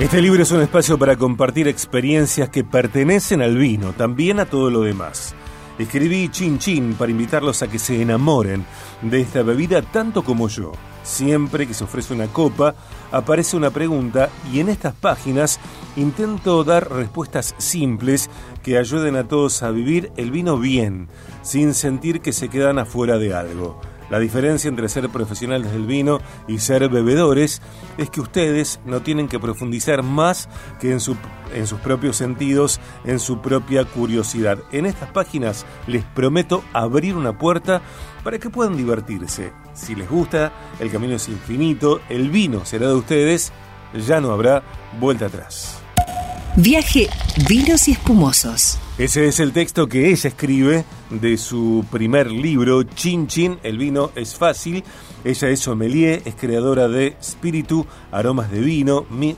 Este libro es un espacio para compartir experiencias que pertenecen al vino, también a todo lo demás. Escribí Chin Chin para invitarlos a que se enamoren de esta bebida tanto como yo. Siempre que se ofrece una copa, aparece una pregunta y en estas páginas intento dar respuestas simples que ayuden a todos a vivir el vino bien, sin sentir que se quedan afuera de algo. La diferencia entre ser profesionales del vino y ser bebedores es que ustedes no tienen que profundizar más que en, en sus propios sentidos, en su propia curiosidad. En estas páginas les prometo abrir una puerta para que puedan divertirse. Si les gusta, el camino es infinito, el vino será de ustedes, ya no habrá vuelta atrás. Viaje Vinos y Espumosos. Ese es el texto que ella escribe de su primer libro, Chin Chin, el vino es fácil. Ella es sommelier, es creadora de Spiritu, aromas de vino, mi,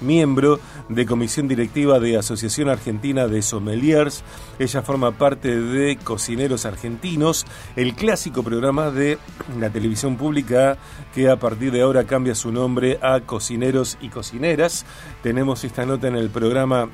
miembro de comisión directiva de Asociación Argentina de Sommeliers. Ella forma parte de Cocineros Argentinos, el clásico programa de la televisión pública que a partir de ahora cambia su nombre a Cocineros y Cocineras. Tenemos esta nota en el programa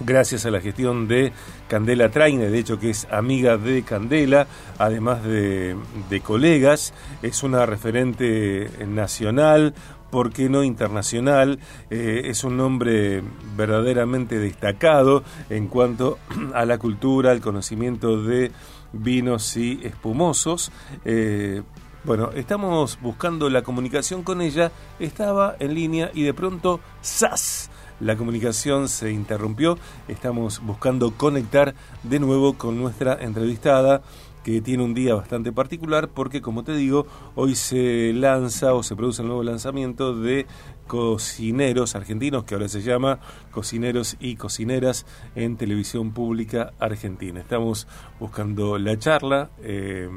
gracias a la gestión de Candela Traine, de hecho que es amiga de Candela, además de, de, colegas, es una referente nacional, ¿por qué no internacional? Eh, es un nombre verdaderamente destacado en cuanto a la cultura, al conocimiento de vinos y espumosos. Eh, bueno, estamos buscando la comunicación con ella, estaba en línea y de pronto, ¡zas! La comunicación se interrumpió, estamos buscando conectar de nuevo con nuestra entrevistada que tiene un día bastante particular porque, como te digo, hoy se lanza o se produce el nuevo lanzamiento de Cocineros Argentinos, que ahora se llama Cocineros y Cocineras en Televisión Pública Argentina. Estamos buscando la charla. Eh,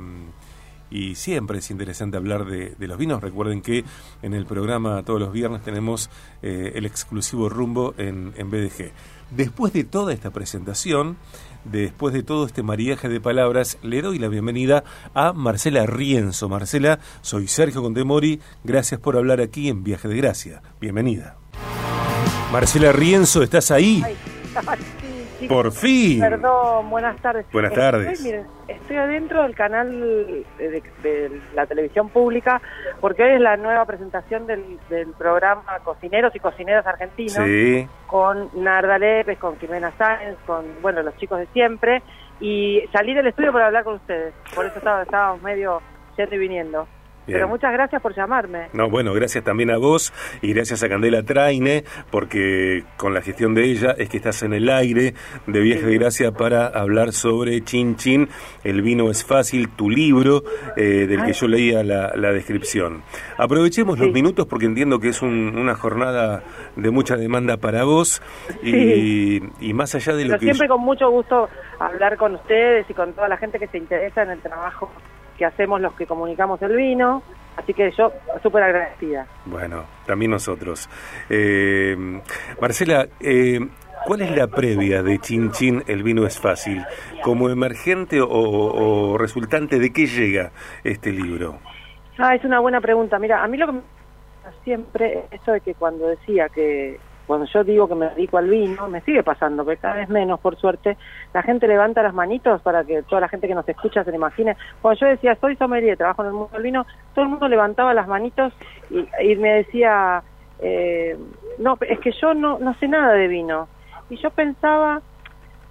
y siempre es interesante hablar de, los vinos. Recuerden que en el programa todos los viernes tenemos eh, el exclusivo rumbo en, en BDG. Después de toda esta presentación, después de todo este mariaje de palabras, le doy la bienvenida a Marcela Rienzo. Marcela, soy Sergio Contemori, gracias por hablar aquí en Viaje de Gracia. Bienvenida. Marcela Rienzo, ¿estás ahí? Por fin. Perdón, buenas tardes. Buenas tardes. Estoy, estoy adentro del canal de, la televisión pública porque hoy es la nueva presentación del, programa Cocineros y Cocineras Argentinos con Narda Lépez, con Jimena Sáenz, con bueno los chicos de siempre y salí del estudio para hablar con ustedes. Por eso estábamos medio yendo y viniendo. Pero muchas gracias por llamarme. No, bueno, gracias también a vos y gracias a Candela Traine, porque con la gestión de ella es que estás en el aire de Viaje de Gracia para hablar sobre Chin Chin, El vino es fácil, tu libro, eh, del que yo leía la, descripción. Aprovechemos los minutos porque entiendo que es una jornada de mucha demanda para vos y, más allá de lo que... Siempre con mucho gusto hablar con ustedes y con toda la gente que se interesa en el trabajo que hacemos los que comunicamos el vino. Así que yo súper agradecida. Bueno, también nosotros. Eh, Marcela, eh, ¿cuál es la previa de Chin Chin El vino es fácil? ¿Como emergente o, resultante de qué llega este libro? Ah, es una buena pregunta. Mira, a mí lo que me siempre, eso de que cuando decía que cuando yo digo que me dedico al vino, me sigue pasando, pero cada vez menos, por suerte, la gente levanta las manitos para que toda la gente que nos escucha se lo imagine. Cuando yo decía, soy sommelier, trabajo en el mundo del vino, todo el mundo levantaba las manitos y, me decía, eh, no, es que yo no, no sé nada de vino. Y yo pensaba,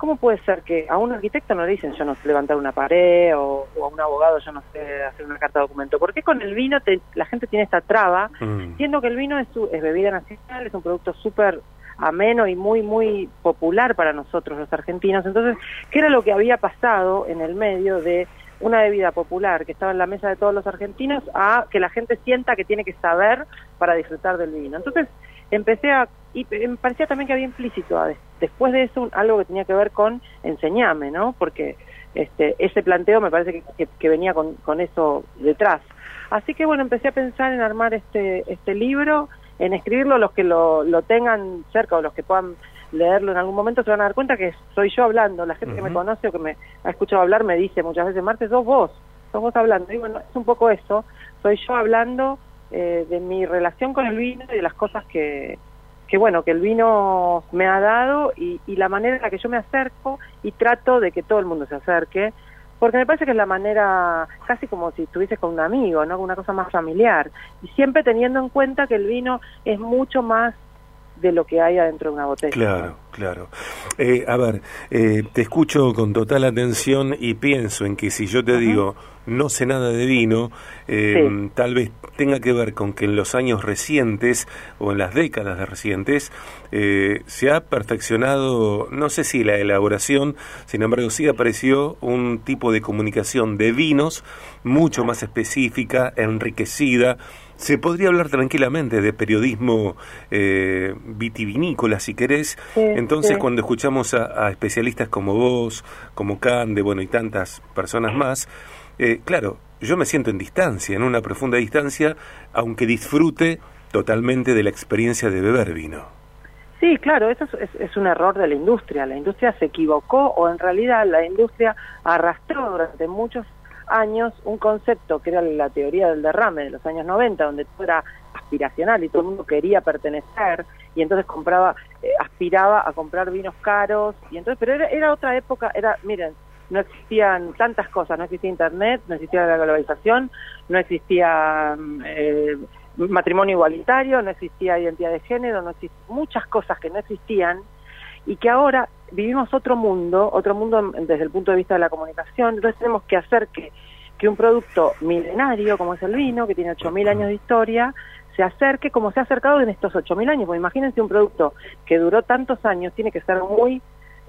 ¿cómo puede ser que a un arquitecto no le dicen yo no sé levantar una pared o, a un abogado yo no sé hacer una carta de documento? ¿Por qué con el vino la gente tiene esta traba, mm. siendo que el vino es, es bebida nacional, es un producto súper ameno y muy, muy popular para nosotros los argentinos? Entonces, ¿qué era lo que había pasado en el medio de una bebida popular que estaba en la mesa de todos los argentinos a que la gente sienta que tiene que saber para disfrutar del vino? Entonces, empecé a y me parecía también que había implícito después de eso algo que tenía que ver con enseñarme, ¿no? Porque este, ese planteo me parece que, venía con, con, eso detrás. Así que bueno, empecé a pensar en armar este, este libro, en escribirlo, los que lo, lo tengan cerca o los que puedan leerlo en algún momento se van a dar cuenta que soy yo hablando. La gente que me conoce o que me ha escuchado hablar me dice muchas veces, Marte, sos vos, sos vos hablando. Y bueno, es un poco eso, soy yo hablando eh, de mi relación con el vino y de las cosas que, que bueno, que el vino me ha dado y, y la manera en la que yo me acerco y trato de que todo el mundo se acerque, porque me parece que es la manera casi como si estuvieses con un amigo, ¿no? Una cosa más familiar. Y siempre teniendo en cuenta que el vino es mucho más de lo que hay adentro de una botella. Claro, claro. Eh, a ver, eh, te escucho con total atención y pienso en que si yo te digo no sé nada de vino, eh, tal vez tenga que ver con que en los años recientes o en las décadas de recientes se ha perfeccionado, no sé si la elaboración, sin embargo sí apareció un tipo de comunicación de vinos mucho más específica, enriquecida, se podría hablar tranquilamente de periodismo eh, vitivinícola, si querés. Entonces, cuando escuchamos a, especialistas como vos, como Cande, bueno, y tantas personas más, eh, claro, yo me siento en distancia, en una profunda distancia, aunque disfrute totalmente de la experiencia de beber vino. Sí, claro, eso es, es, un error de la industria. La industria se equivocó o en realidad la industria arrastró durante muchos años un concepto que era la teoría del derrame de los años 90, donde todo era aspiracional y todo el mundo quería pertenecer y entonces compraba, eh, aspiraba a comprar vinos caros y entonces, pero era, otra época, era, miren, no existían tantas cosas, no existía internet, no existía la globalización, no existía eh, matrimonio igualitario, no existía identidad de género, no existían muchas cosas que no existían y que ahora vivimos otro mundo, otro mundo desde el punto de vista de la comunicación, entonces tenemos que hacer que, que un producto milenario como es el vino, que tiene 8.000 años de historia, se acerque como se ha acercado en estos 8.000 años, porque imagínense un producto que duró tantos años, tiene que ser muy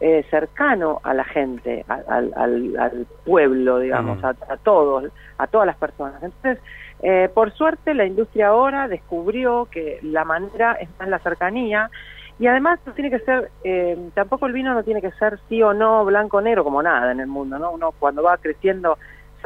eh, cercano a la gente, al, al, pueblo, digamos, a, a, todos, a todas las personas. Entonces, eh, por suerte la industria ahora descubrió que la manera está en la cercanía y además no tiene que ser, eh, tampoco el vino no tiene que ser sí o no, blanco o negro, como nada en el mundo, ¿no? Uno cuando va creciendo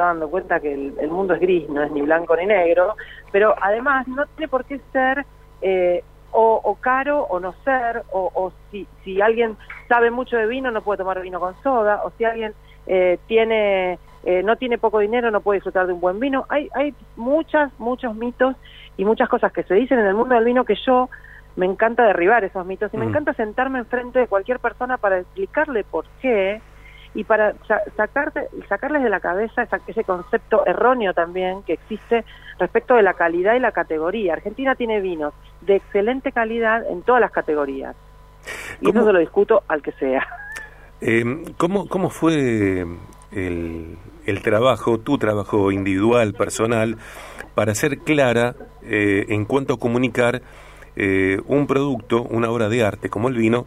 dando cuenta que el, mundo es gris, no es ni blanco ni negro, pero además no tiene por qué ser eh, o, caro o no ser, o, si, si alguien sabe mucho de vino no puede tomar vino con soda, o si alguien eh, tiene no tiene poco dinero no puede disfrutar de un buen vino. Hay, hay muchas, muchos mitos y muchas cosas que se dicen en el mundo del vino que yo me encanta derribar esos mitos y me mm. encanta sentarme enfrente de cualquier persona para explicarle por qué y para sacarte, sacarles de la cabeza ese concepto erróneo también que existe respecto de la calidad y la categoría. Argentina tiene vinos de excelente calidad en todas las categorías. Y eso se lo discuto al que sea. Eh, ¿cómo, ¿Cómo fue el, el trabajo, tu trabajo individual, personal, para ser clara eh, en cuanto a comunicar eh, un producto, una obra de arte como el vino,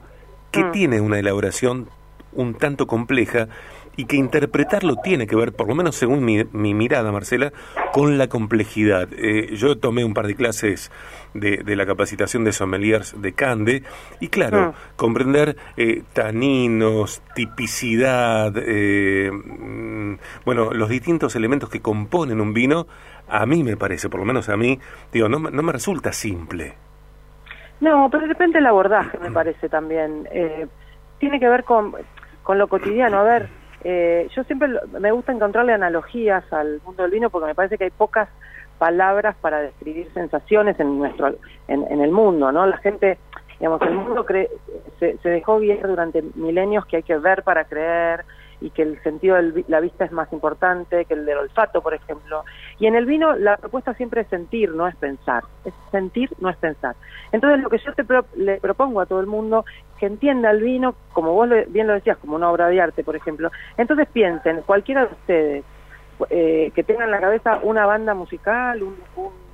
que mm. tiene una elaboración un tanto compleja y que interpretarlo tiene que ver, por lo menos según mi, mirada, Marcela, con la complejidad. Eh, yo tomé un par de clases de, la capacitación de sommeliers de Cande y claro, mm. comprender eh, taninos, tipicidad, mm, bueno, los distintos elementos que componen un vino, a mí me parece, por lo menos a mí, digo, no, no me resulta simple. No, pero depende del abordaje, me parece también. Eh, tiene que ver con, con lo cotidiano. A ver, eh, yo siempre me gusta encontrarle analogías al mundo del vino porque me parece que hay pocas palabras para describir sensaciones en nuestro en, en el mundo, ¿no? La gente, digamos, el mundo cree, se, se dejó guiar durante milenios que hay que ver para creer, y que el sentido de la vista es más importante que el del olfato, por ejemplo. Y en el vino la propuesta siempre es sentir, no es pensar. Es sentir, no es pensar. Entonces lo que yo te le propongo a todo el mundo que entienda el vino, como vos bien lo decías, como una obra de arte, por ejemplo. Entonces piensen, cualquiera de ustedes eh, que tenga en la cabeza una banda musical, un,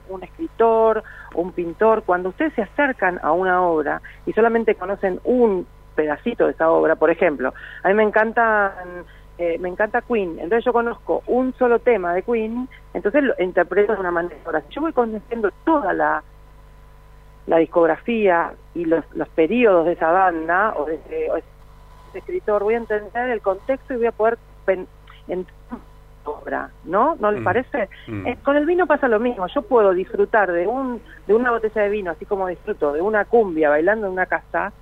un escritor, un pintor, cuando ustedes se acercan a una obra y solamente conocen un pedacito de esa obra. Por ejemplo, a mí me encanta, eh, me encanta Queen, entonces yo conozco un solo tema de Queen, entonces lo interpreto de una manera. Ahora, si yo voy conociendo toda la, la discografía y los, los periodos de esa banda o de, ese, escritor, voy a entender el contexto y voy a poder obra, ¿no? ¿No les mm. parece? Mm. Eh, con el vino pasa lo mismo. Yo puedo disfrutar de un de una botella de vino, así como disfruto de una cumbia bailando en una casa,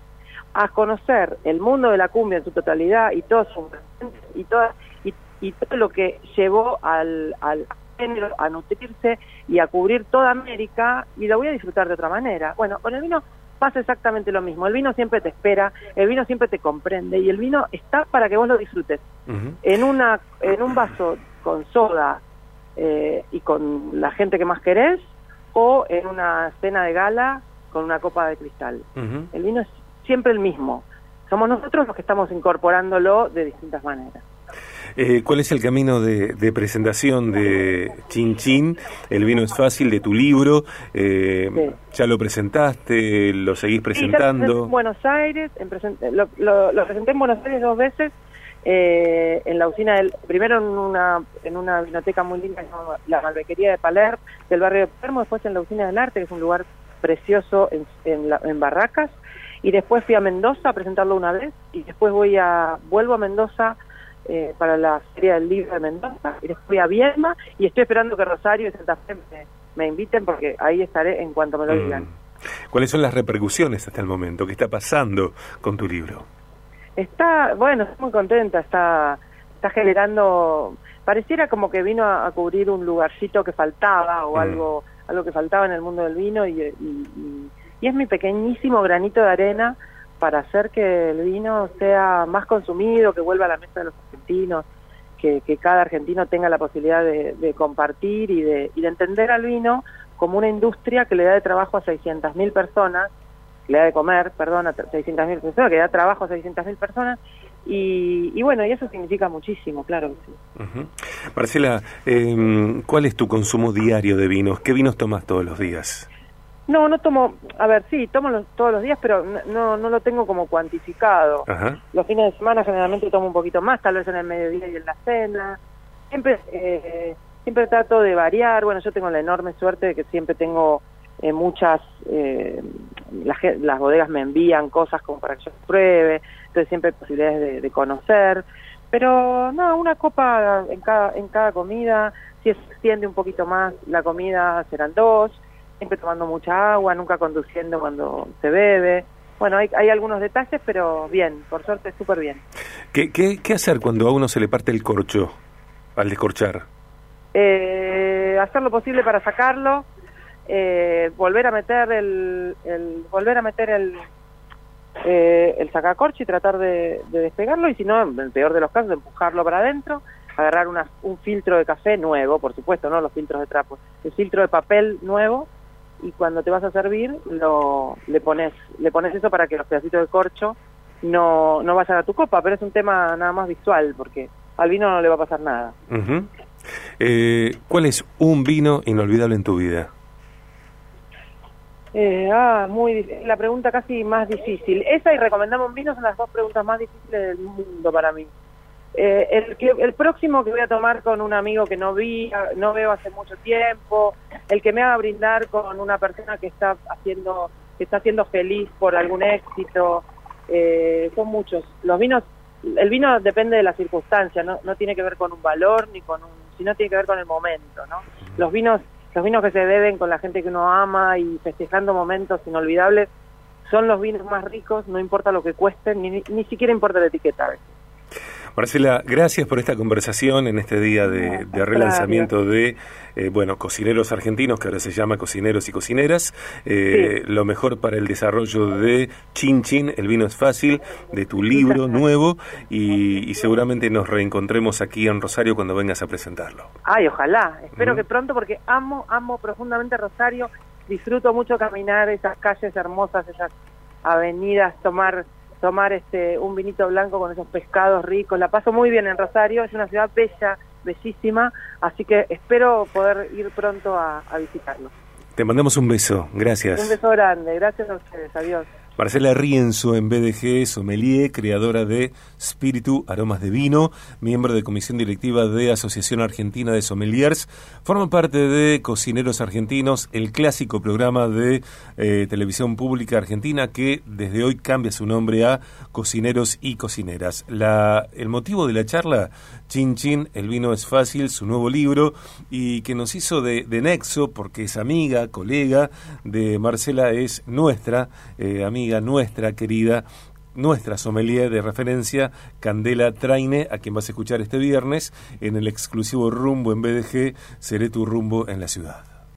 a conocer el mundo de la cumbia en su totalidad y todo su y y, todo lo que llevó al, al género a nutrirse y a cubrir toda América y lo voy a disfrutar de otra manera. Bueno, con el vino pasa exactamente lo mismo. El vino siempre te espera, el vino siempre te comprende y el vino está para que vos lo disfrutes. En una en un vaso con soda eh, y con la gente que más querés o en una cena de gala con una copa de cristal. El vino es siempre el mismo. Somos nosotros los que estamos incorporándolo de distintas maneras. Eh, ¿Cuál es el camino de, presentación de Chin Chin? El vino es fácil, de tu libro. Eh, ¿Ya lo presentaste? ¿Lo seguís presentando? en Buenos Aires, lo, lo, presenté en Buenos Aires dos veces. Eh, en la usina del, primero en una en una biblioteca muy linda la Malbequería de Palermo del barrio de Palermo después en la usina del arte que es un lugar precioso en, en Barracas y después fui a Mendoza a presentarlo una vez y después voy a vuelvo a Mendoza eh, para la Feria del Libro de Mendoza y después fui a Viedma y estoy esperando que Rosario y Santa Fe me, inviten porque ahí estaré en cuanto me lo digan. Mm. ¿Cuáles son las repercusiones hasta el momento? ¿Qué está pasando con tu libro? Está, bueno, estoy muy contenta, está, está generando, pareciera como que vino a, cubrir un lugarcito que faltaba o mm. algo, algo que faltaba en el mundo del vino y, y, y es mi pequeñísimo granito de arena para hacer que el vino sea más consumido, que vuelva a la mesa de los argentinos, que, cada argentino tenga la posibilidad de, compartir y de, y de entender al vino como una industria que le da de trabajo a 600.000 personas, le da de comer, perdón, a 600.000 personas, que da trabajo a 600.000 personas, y, bueno, y eso significa muchísimo, claro que sí. Marcela, eh, ¿cuál es tu consumo diario de vinos? ¿Qué vinos tomas todos los días? No, no tomo, a ver, sí, tomo todos los días, pero no, no lo tengo como cuantificado. Los fines de semana generalmente tomo un poquito más, tal vez en el mediodía y en la cena. Siempre, eh, siempre trato de variar. Bueno, yo tengo la enorme suerte de que siempre tengo eh, muchas, eh, las, las bodegas me envían cosas como para que yo pruebe, entonces siempre hay posibilidades de, de conocer. Pero no, una copa en cada, en cada comida, si se extiende un poquito más la comida serán dos siempre tomando mucha agua, nunca conduciendo cuando se bebe. Bueno, hay, hay algunos detalles, pero bien, por suerte súper bien. ¿Qué, ¿Qué, qué, hacer cuando a uno se le parte el corcho al descorchar? Eh, hacer lo posible para sacarlo, eh, volver a meter el, el, volver a meter el eh, el sacacorcho y tratar de, de, despegarlo y si no, en el peor de los casos, empujarlo para adentro, agarrar una, un filtro de café nuevo, por supuesto, no los filtros de trapo, el filtro de papel nuevo y cuando te vas a servir lo, le pones le pones eso para que los pedacitos de corcho no, no vayan a tu copa, pero es un tema nada más visual porque al vino no le va a pasar nada. eh, ¿Cuál es un vino inolvidable en tu vida? Eh, ah, muy la pregunta casi más difícil. Esa y recomendamos un vino son las dos preguntas más difíciles del mundo para mí. Eh, el, que, el próximo que voy a tomar con un amigo que no vi, no veo hace mucho tiempo, el que me haga brindar con una persona que está haciendo, que está siendo feliz por algún éxito, eh, son muchos. Los vinos, el vino depende de la circunstancia, no, no tiene que ver con un valor ni con un, sino tiene que ver con el momento, ¿no? Los vinos, los vinos que se beben con la gente que uno ama y festejando momentos inolvidables son los vinos más ricos, no importa lo que cuesten, ni, ni siquiera importa la etiqueta a veces. Marcela, gracias por esta conversación en este día de, relanzamiento de, eh, bueno, Cocineros Argentinos, que ahora se llama Cocineros y Cocineras. Eh, lo mejor para el desarrollo de Chin Chin, El vino es fácil, de tu libro nuevo, y, seguramente nos reencontremos aquí en Rosario cuando vengas a presentarlo. Ay, ojalá. Espero que pronto, porque amo, amo profundamente Rosario. Disfruto mucho caminar esas calles hermosas, esas avenidas, tomar tomar este un vinito blanco con esos pescados ricos. La paso muy bien en Rosario, es una ciudad bella, bellísima, así que espero poder ir pronto a, a visitarlo. Te mandamos un beso, gracias. Un beso grande, gracias a ustedes, adiós. Marcela Rienzo en BDG, sommelier, creadora de Spiritu Aromas de Vino, miembro de comisión directiva de Asociación Argentina de Sommeliers, forma parte de Cocineros Argentinos, el clásico programa de eh, televisión pública argentina que desde hoy cambia su nombre a Cocineros y Cocineras. La, el motivo de la charla, Chin Chin, El vino es fácil, su nuevo libro, y que nos hizo de, de nexo porque es amiga, colega de Marcela, es nuestra eh, nuestra querida, nuestra sommelier de referencia, Candela Traine, a quien vas a escuchar este viernes en el exclusivo rumbo en BDG, Seré tu rumbo en la ciudad.